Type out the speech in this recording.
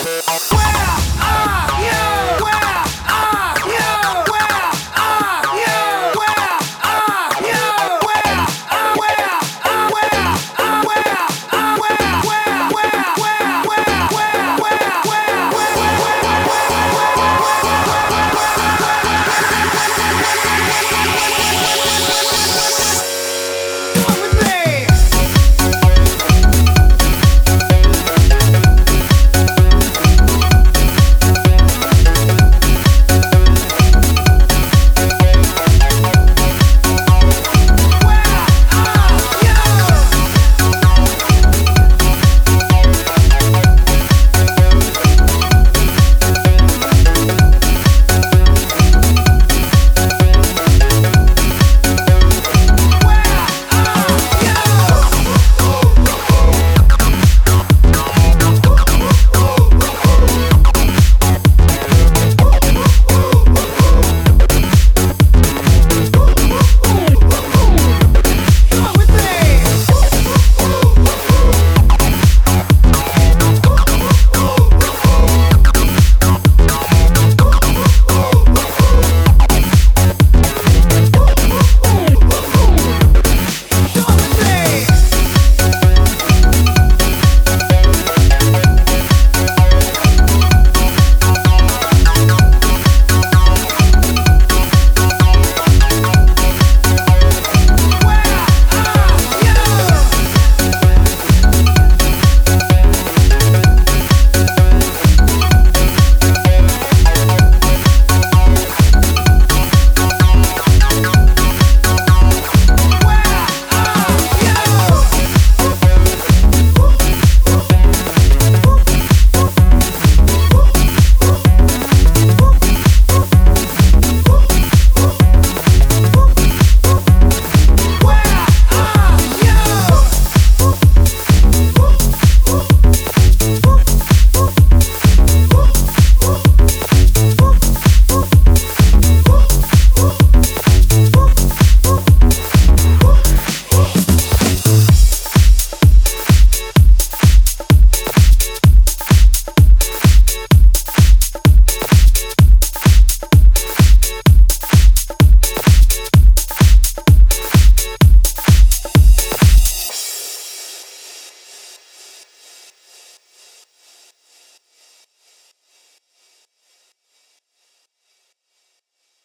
Where?